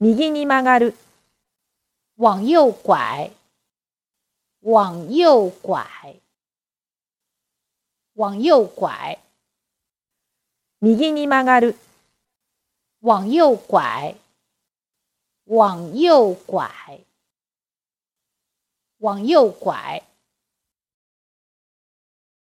右に曲がる。往右拐。往右拐。往右拐。右に曲がる。往右拐。往右拐。往右拐。